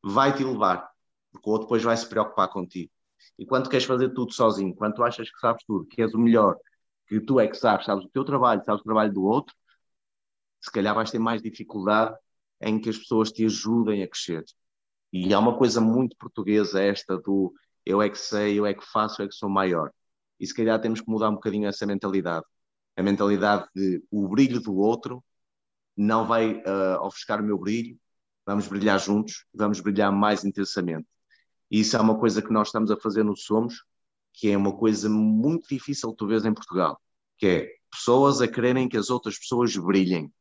vai te elevar, porque o outro depois vai se preocupar contigo. E quando queres fazer tudo sozinho, quando tu achas que sabes tudo, que és o melhor, que tu é que sabes, sabes o teu trabalho, sabes o trabalho do outro, se calhar vais ter mais dificuldade em que as pessoas te ajudem a crescer. E há uma coisa muito portuguesa esta do eu é que sei, eu é que faço, eu é que sou maior. E se calhar temos que mudar um bocadinho essa mentalidade. A mentalidade de o brilho do outro não vai uh, ofuscar o meu brilho, vamos brilhar juntos, vamos brilhar mais intensamente. E isso é uma coisa que nós estamos a fazer no Somos, que é uma coisa muito difícil tu vês em Portugal, que é pessoas a quererem que as outras pessoas brilhem.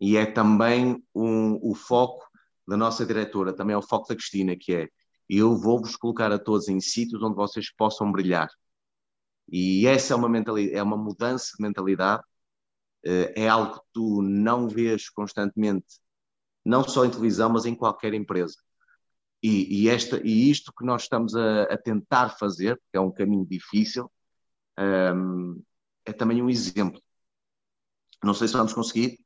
E é também um, o foco da nossa diretora, também é o foco da Cristina, que é eu vou-vos colocar a todos em sítios onde vocês possam brilhar. E essa é uma, mentalidade, é uma mudança de mentalidade, eh, é algo que tu não vês constantemente, não só em televisão, mas em qualquer empresa. E, e, esta, e isto que nós estamos a, a tentar fazer, que é um caminho difícil, um, é também um exemplo. Não sei se vamos conseguir,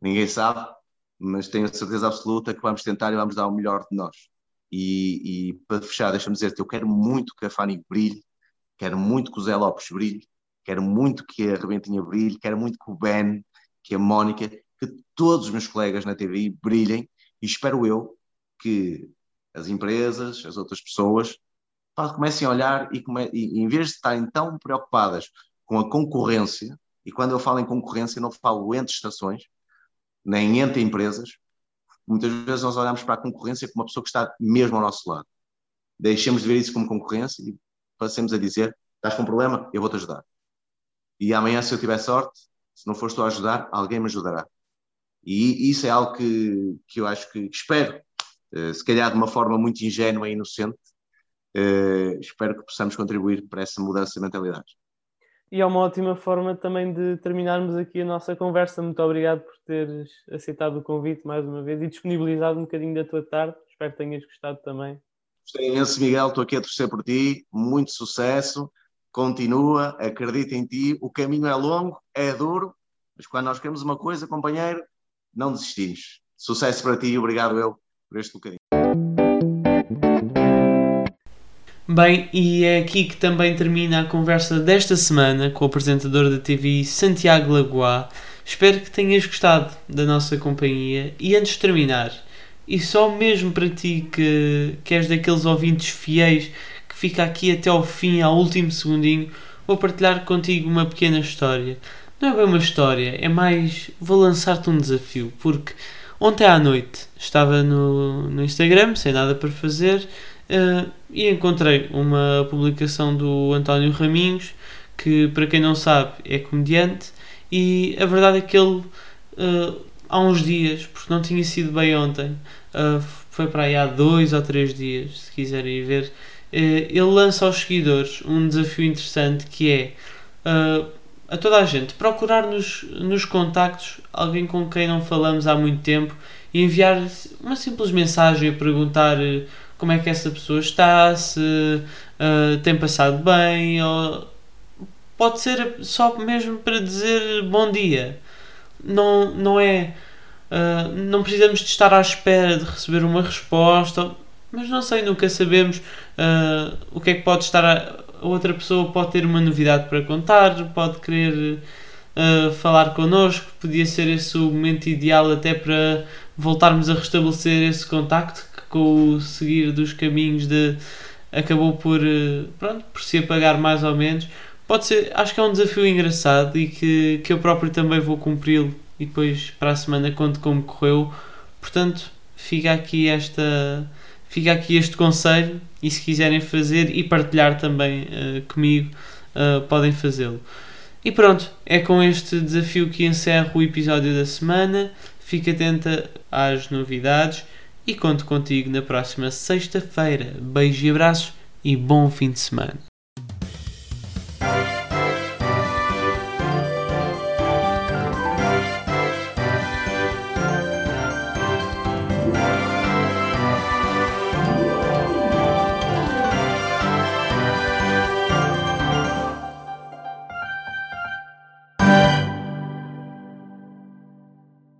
ninguém sabe, mas tenho a certeza absoluta que vamos tentar e vamos dar o melhor de nós. E, e para fechar, deixa-me dizer-te, eu quero muito que a Fanny brilhe, quero muito que o Zé Lopes brilhe, quero muito que a Rebentinha brilhe, quero muito que o Ben, que a Mónica, que todos os meus colegas na TV brilhem e espero eu que as empresas, as outras pessoas, comecem a olhar e, come, e, em vez de estarem tão preocupadas com a concorrência, e quando eu falo em concorrência, não falo entre estações, nem entre empresas, muitas vezes nós olhamos para a concorrência como uma pessoa que está mesmo ao nosso lado. Deixemos de ver isso como concorrência e passemos a dizer: estás com um problema? Eu vou-te ajudar. E amanhã, se eu tiver sorte, se não fores tu a ajudar, alguém me ajudará. E isso é algo que, que eu acho que, espero se calhar de uma forma muito ingênua e inocente, uh, espero que possamos contribuir para essa mudança de mentalidades. E é uma ótima forma também de terminarmos aqui a nossa conversa. Muito obrigado por teres aceitado o convite mais uma vez e disponibilizado um bocadinho da tua tarde. Espero que tenhas gostado também. Gostei imenso, Miguel. Estou aqui a torcer por ti. Muito sucesso. Continua, acredita em ti. O caminho é longo, é duro, mas quando nós queremos uma coisa, companheiro, não desistimos. Sucesso para ti e obrigado eu por este bocadinho. Bem, e é aqui que também termina a conversa desta semana com o apresentador da TV Santiago Lagoa. Espero que tenhas gostado da nossa companhia e antes de terminar, e só mesmo para ti que, que és daqueles ouvintes fiéis que fica aqui até ao fim, ao último segundinho, vou partilhar contigo uma pequena história. Não é bem uma história, é mais. Vou lançar-te um desafio, porque ontem à noite estava no, no Instagram, sem nada para fazer, uh, e encontrei uma publicação do António Raminhos, que para quem não sabe é comediante, e a verdade é que ele. Uh, há uns dias, porque não tinha sido bem ontem, uh, foi para aí há dois ou três dias, se quiserem ver. Ele lança aos seguidores um desafio interessante que é a toda a gente procurar nos, nos contactos alguém com quem não falamos há muito tempo e enviar uma simples mensagem a perguntar como é que essa pessoa está, se tem passado bem, ou pode ser só mesmo para dizer bom dia não, não é. Uh, não precisamos de estar à espera de receber uma resposta, mas não sei, nunca sabemos uh, o que é que pode estar. A, a, outra pessoa pode ter uma novidade para contar, pode querer uh, falar connosco, podia ser esse o momento ideal até para voltarmos a restabelecer esse contacto que com o seguir dos caminhos de acabou por, pronto, por se apagar mais ou menos pode ser, acho que é um desafio engraçado e que, que eu próprio também vou cumpri-lo e depois para a semana conto como correu. Portanto, fica aqui esta fica aqui este conselho e se quiserem fazer e partilhar também uh, comigo, uh, podem fazê-lo. E pronto, é com este desafio que encerro o episódio da semana. Fica atenta às novidades e conto contigo na próxima sexta-feira. Beijos e abraços e bom fim de semana.